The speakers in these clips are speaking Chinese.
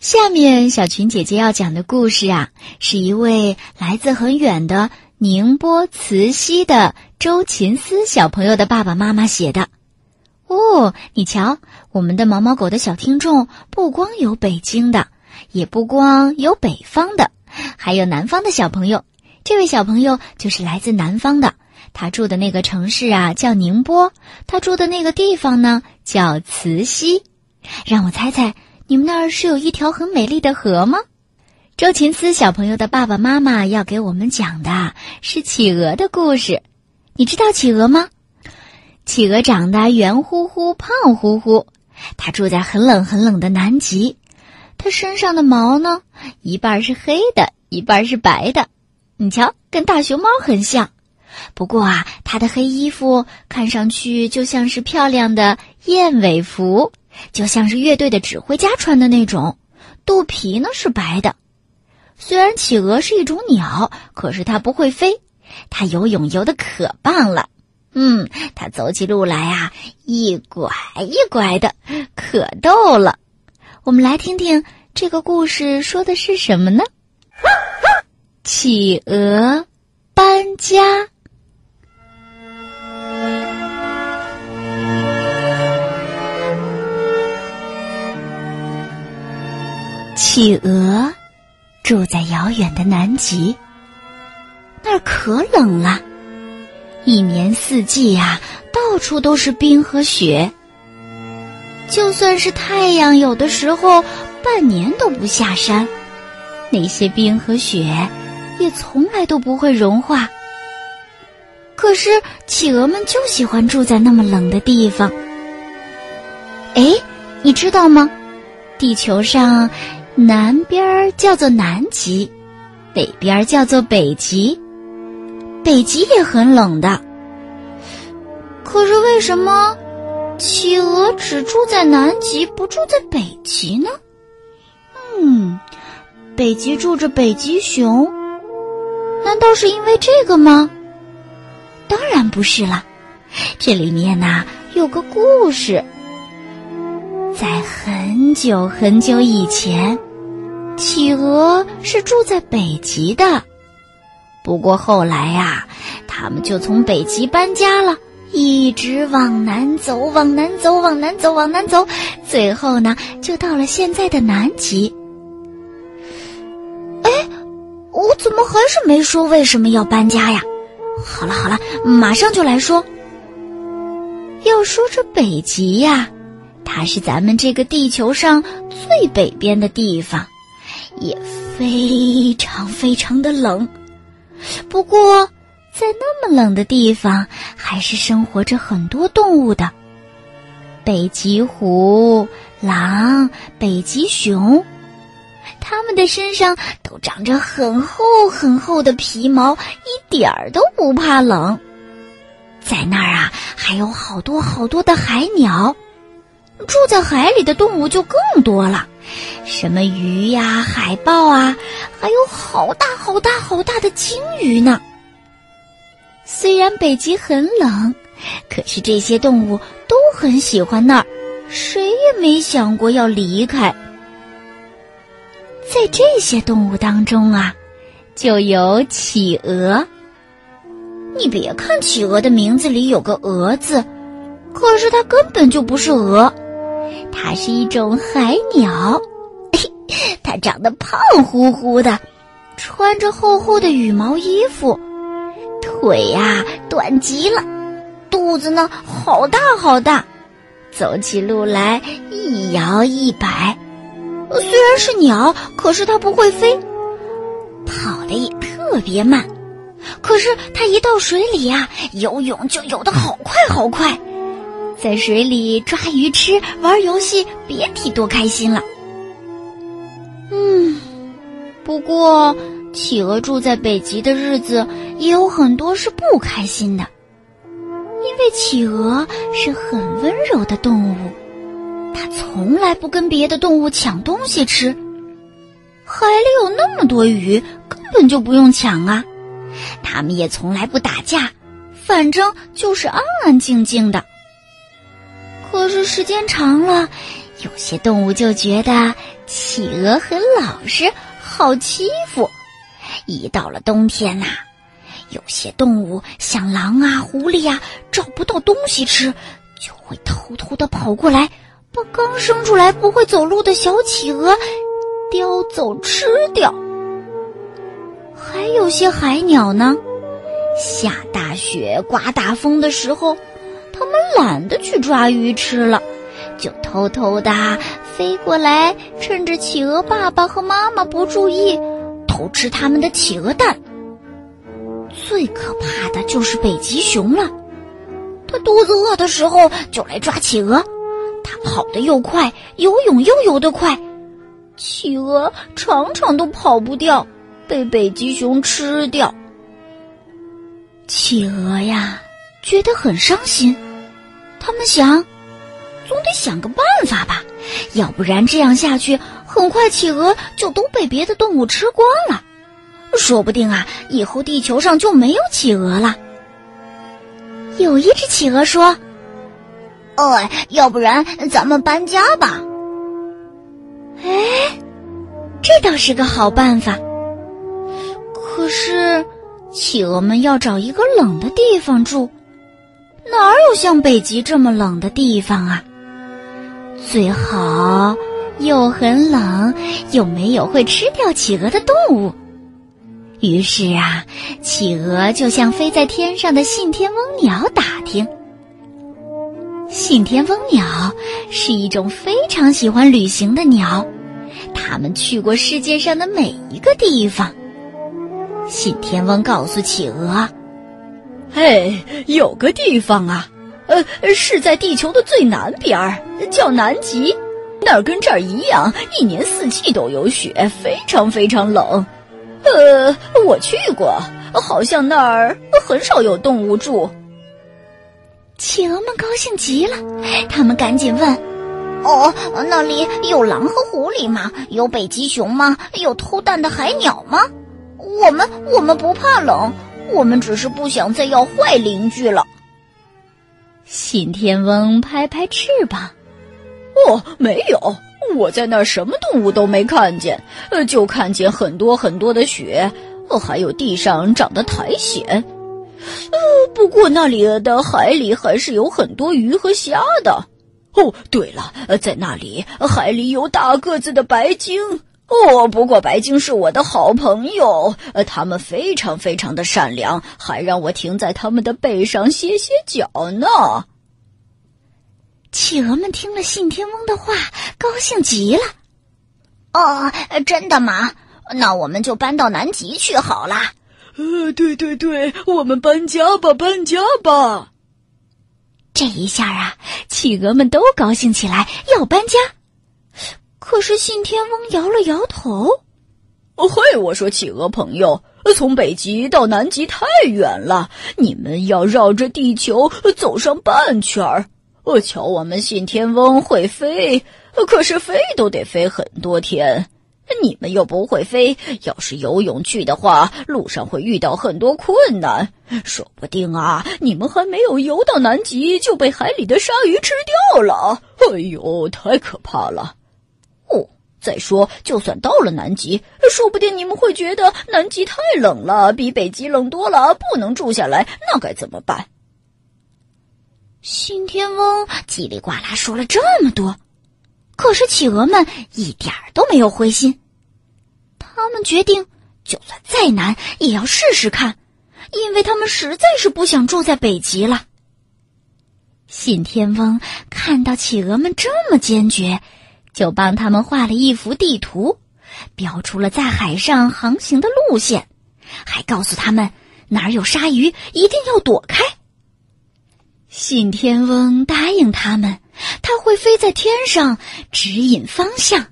下面小群姐姐要讲的故事啊，是一位来自很远的宁波慈溪的周琴思小朋友的爸爸妈妈写的。哦，你瞧，我们的毛毛狗的小听众不光有北京的，也不光有北方的，还有南方的小朋友。这位小朋友就是来自南方的，他住的那个城市啊叫宁波，他住的那个地方呢叫慈溪。让我猜猜。你们那儿是有一条很美丽的河吗？周琴思小朋友的爸爸妈妈要给我们讲的是企鹅的故事。你知道企鹅吗？企鹅长得圆乎乎、胖乎乎，它住在很冷很冷的南极。它身上的毛呢，一半是黑的，一半是白的。你瞧，跟大熊猫很像。不过啊，它的黑衣服看上去就像是漂亮的燕尾服。就像是乐队的指挥家穿的那种，肚皮呢是白的。虽然企鹅是一种鸟，可是它不会飞，它游泳游的可棒了。嗯，它走起路来啊，一拐一拐的，可逗了。我们来听听这个故事说的是什么呢？企鹅搬家。企鹅住在遥远的南极，那儿可冷了，一年四季呀，到处都是冰和雪。就算是太阳，有的时候半年都不下山，那些冰和雪也从来都不会融化。可是企鹅们就喜欢住在那么冷的地方。哎，你知道吗？地球上。南边叫做南极，北边叫做北极。北极也很冷的，可是为什么企鹅只住在南极，不住在北极呢？嗯，北极住着北极熊，难道是因为这个吗？当然不是了，这里面呐有个故事。在很久很久以前，企鹅是住在北极的。不过后来呀，他们就从北极搬家了，一直往南走，往南走，往南走，往南走，最后呢，就到了现在的南极。哎，我怎么还是没说为什么要搬家呀？好了好了，马上就来说。要说这北极呀。它是咱们这个地球上最北边的地方，也非常非常的冷。不过，在那么冷的地方，还是生活着很多动物的：北极狐、狼、北极熊。它们的身上都长着很厚很厚的皮毛，一点儿都不怕冷。在那儿啊，还有好多好多的海鸟。住在海里的动物就更多了，什么鱼呀、海豹啊，还有好大好大好大的鲸鱼呢。虽然北极很冷，可是这些动物都很喜欢那儿，谁也没想过要离开。在这些动物当中啊，就有企鹅。你别看企鹅的名字里有个“鹅”字，可是它根本就不是鹅。它是一种海鸟，它长得胖乎乎的，穿着厚厚的羽毛衣服，腿呀短极了，肚子呢好大好大，走起路来一摇一摆。虽然是鸟，可是它不会飞，跑得也特别慢。可是它一到水里呀，游泳就游得好快好快。在水里抓鱼吃、玩游戏，别提多开心了。嗯，不过企鹅住在北极的日子也有很多是不开心的，因为企鹅是很温柔的动物，它从来不跟别的动物抢东西吃。海里有那么多鱼，根本就不用抢啊。它们也从来不打架，反正就是安安静静的。可是时间长了，有些动物就觉得企鹅很老实，好欺负。一到了冬天呐，有些动物像狼啊、狐狸呀，找不到东西吃，就会偷偷的跑过来，把刚生出来不会走路的小企鹅叼走吃掉。还有些海鸟呢，下大雪、刮大风的时候，他们懒得去抓鱼吃了。就偷偷的飞过来，趁着企鹅爸爸和妈妈不注意，偷吃他们的企鹅蛋。最可怕的就是北极熊了，它肚子饿的时候就来抓企鹅，它跑得又快，游泳又游得快，企鹅常常都跑不掉，被北极熊吃掉。企鹅呀，觉得很伤心，他们想。总得想个办法吧，要不然这样下去，很快企鹅就都被别的动物吃光了，说不定啊，以后地球上就没有企鹅了。有一只企鹅说：“哦，要不然咱们搬家吧。”哎，这倒是个好办法。可是，企鹅们要找一个冷的地方住，哪有像北极这么冷的地方啊？最好又很冷，又没有会吃掉企鹅的动物。于是啊，企鹅就向飞在天上的信天翁鸟打听。信天翁鸟是一种非常喜欢旅行的鸟，它们去过世界上的每一个地方。信天翁告诉企鹅：“嘿，有个地方啊。”呃，是在地球的最南边儿，叫南极，那儿跟这儿一样，一年四季都有雪，非常非常冷。呃，我去过，好像那儿很少有动物住。企鹅们高兴极了，他们赶紧问：“哦，那里有狼和狐狸吗？有北极熊吗？有偷蛋的海鸟吗？我们我们不怕冷，我们只是不想再要坏邻居了。”信天翁拍拍翅膀，哦，没有，我在那儿什么动物都没看见，呃，就看见很多很多的雪，哦，还有地上长的苔藓，呃，不过那里的海里还是有很多鱼和虾的。哦，对了，在那里海里有大个子的白鲸。哦，不过白鲸是我的好朋友，呃，他们非常非常的善良，还让我停在他们的背上歇歇脚呢。企鹅们听了信天翁的话，高兴极了。哦，真的吗？那我们就搬到南极去好了。呃，对对对，我们搬家吧，搬家吧。这一下啊，企鹅们都高兴起来，要搬家。可是信天翁摇了摇头。嘿，我说企鹅朋友，从北极到南极太远了，你们要绕着地球走上半圈儿。我瞧我们信天翁会飞，可是飞都得飞很多天。你们又不会飞，要是游泳去的话，路上会遇到很多困难，说不定啊，你们还没有游到南极就被海里的鲨鱼吃掉了。哎呦，太可怕了！再说，就算到了南极，说不定你们会觉得南极太冷了，比北极冷多了，不能住下来，那该怎么办？信天翁叽里呱啦说了这么多，可是企鹅们一点儿都没有灰心。他们决定，就算再难也要试试看，因为他们实在是不想住在北极了。信天翁看到企鹅们这么坚决。就帮他们画了一幅地图，标出了在海上航行的路线，还告诉他们哪儿有鲨鱼，一定要躲开。信天翁答应他们，他会飞在天上指引方向。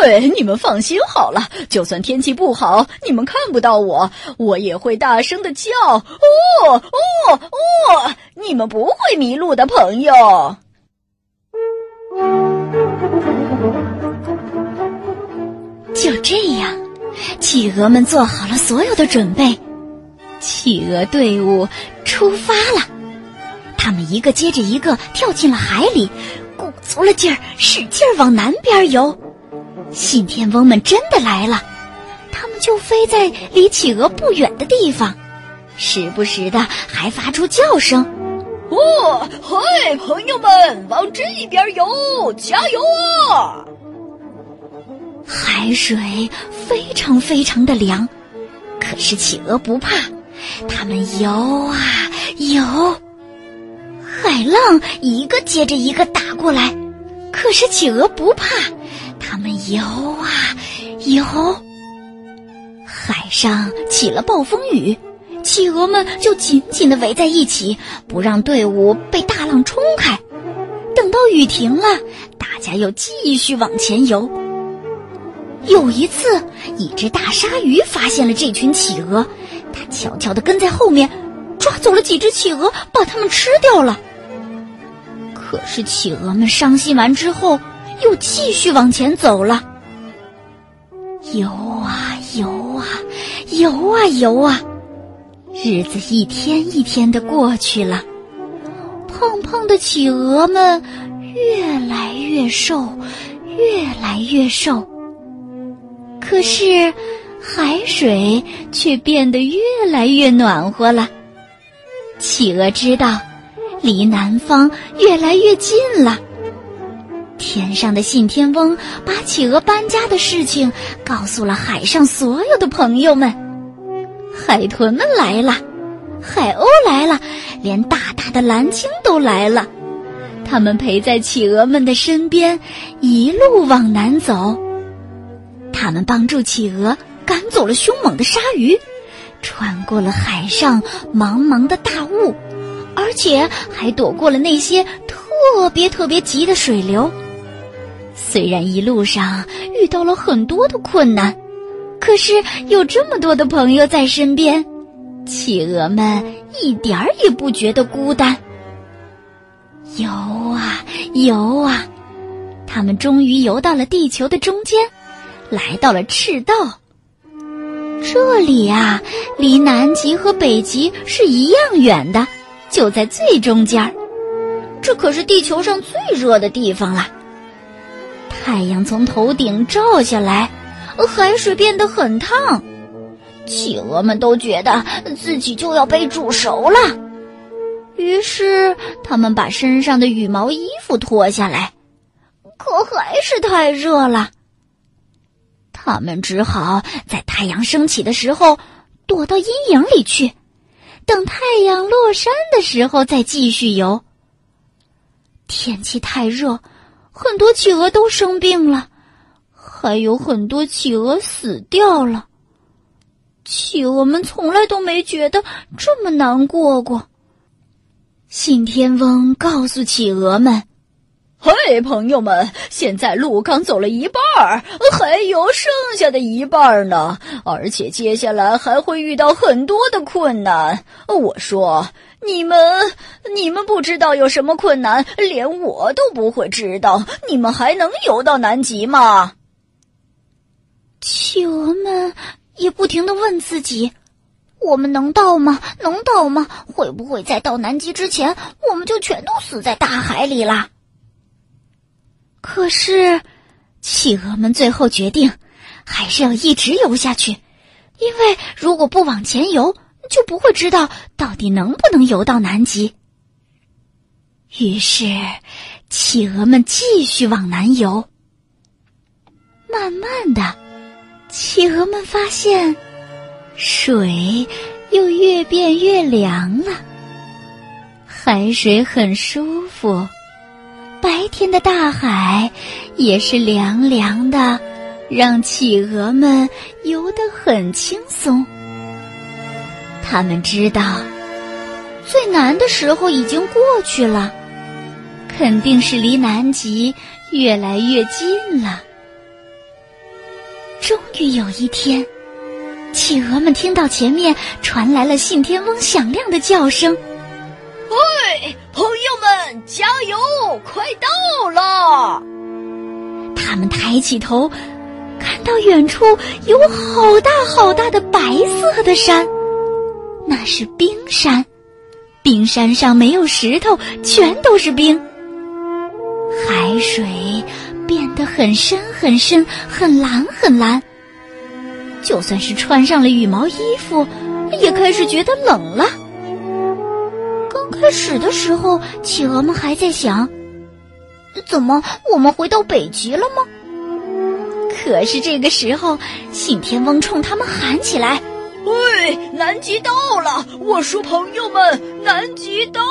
喂，你们放心好了，就算天气不好，你们看不到我，我也会大声的叫哦哦哦！你们不会迷路的，朋友。就这样，企鹅们做好了所有的准备，企鹅队伍出发了。他们一个接着一个跳进了海里，鼓足了劲儿，使劲儿往南边游。信天翁们真的来了，他们就飞在离企鹅不远的地方，时不时的还发出叫声。哦，嗨，朋友们，往这边游，加油啊！海水非常非常的凉，可是企鹅不怕，它们游啊游，海浪一个接着一个打过来，可是企鹅不怕，它们游啊游。海上起了暴风雨。企鹅们就紧紧地围在一起，不让队伍被大浪冲开。等到雨停了，大家又继续往前游。有一次，一只大鲨鱼发现了这群企鹅，它悄悄地跟在后面，抓走了几只企鹅，把它们吃掉了。可是企鹅们伤心完之后，又继续往前走了。游啊游啊，游啊游啊。日子一天一天的过去了，胖胖的企鹅们越来越瘦，越来越瘦。可是海水却变得越来越暖和了。企鹅知道，离南方越来越近了。天上的信天翁把企鹅搬家的事情告诉了海上所有的朋友们。海豚们来了，海鸥来了，连大大的蓝鲸都来了。他们陪在企鹅们的身边，一路往南走。他们帮助企鹅赶走了凶猛的鲨鱼，穿过了海上茫茫的大雾，而且还躲过了那些特别特别急的水流。虽然一路上遇到了很多的困难。可是有这么多的朋友在身边，企鹅们一点儿也不觉得孤单。游啊游啊，他们终于游到了地球的中间，来到了赤道。这里啊，离南极和北极是一样远的，就在最中间儿。这可是地球上最热的地方了。太阳从头顶照下来。海水变得很烫，企鹅们都觉得自己就要被煮熟了。于是，他们把身上的羽毛衣服脱下来，可还是太热了。他们只好在太阳升起的时候躲到阴影里去，等太阳落山的时候再继续游。天气太热，很多企鹅都生病了。还有很多企鹅死掉了。企鹅们从来都没觉得这么难过过。信天翁告诉企鹅们：“嘿，朋友们，现在路刚走了一半儿，还有剩下的一半儿呢，而且接下来还会遇到很多的困难。我说，你们，你们不知道有什么困难，连我都不会知道，你们还能游到南极吗？”企鹅们也不停的问自己：“我们能到吗？能到吗？会不会在到南极之前，我们就全都死在大海里了？”可是，企鹅们最后决定，还是要一直游下去，因为如果不往前游，就不会知道到底能不能游到南极。于是，企鹅们继续往南游，慢慢的。企鹅们发现，水又越变越凉了。海水很舒服，天的大海也是凉凉的，让企鹅们游得很轻松。他们知道，最难的时候已经过去了，肯定是离南极越来越近了。终于有一天，企鹅们听到前面传来了信天翁响亮的叫声：“喂，朋友们，加油！快！”他们抬起头，看到远处有好大好大的白色的山，那是冰山。冰山上没有石头，全都是冰。海水变得很深很深，很蓝很蓝。就算是穿上了羽毛衣服，也开始觉得冷了。刚开始的时候，企鹅们还在想：怎么我们回到北极了吗？可是这个时候，信天翁冲他们喊起来：“喂，南极到了！我说，朋友们，南极到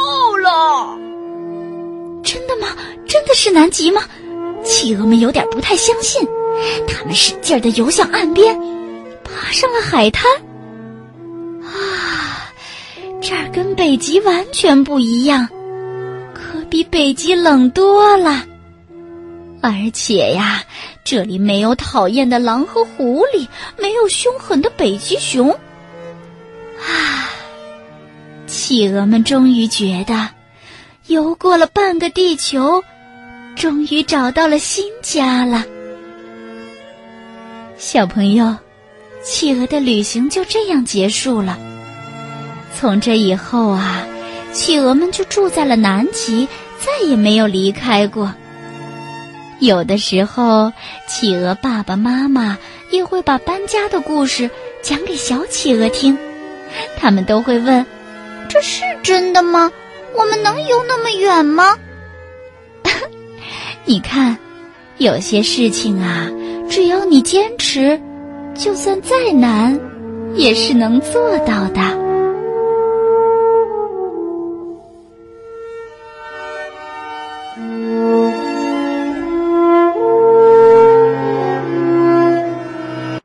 了！真的吗？真的是南极吗？”企鹅们有点不太相信，他们使劲的游向岸边，爬上了海滩。啊，这儿跟北极完全不一样，可比北极冷多了。而且呀，这里没有讨厌的狼和狐狸，没有凶狠的北极熊。啊，企鹅们终于觉得，游过了半个地球，终于找到了新家了。小朋友，企鹅的旅行就这样结束了。从这以后啊，企鹅们就住在了南极，再也没有离开过。有的时候，企鹅爸爸妈妈也会把搬家的故事讲给小企鹅听，他们都会问：“这是真的吗？我们能游那么远吗？” 你看，有些事情啊，只要你坚持，就算再难，也是能做到的。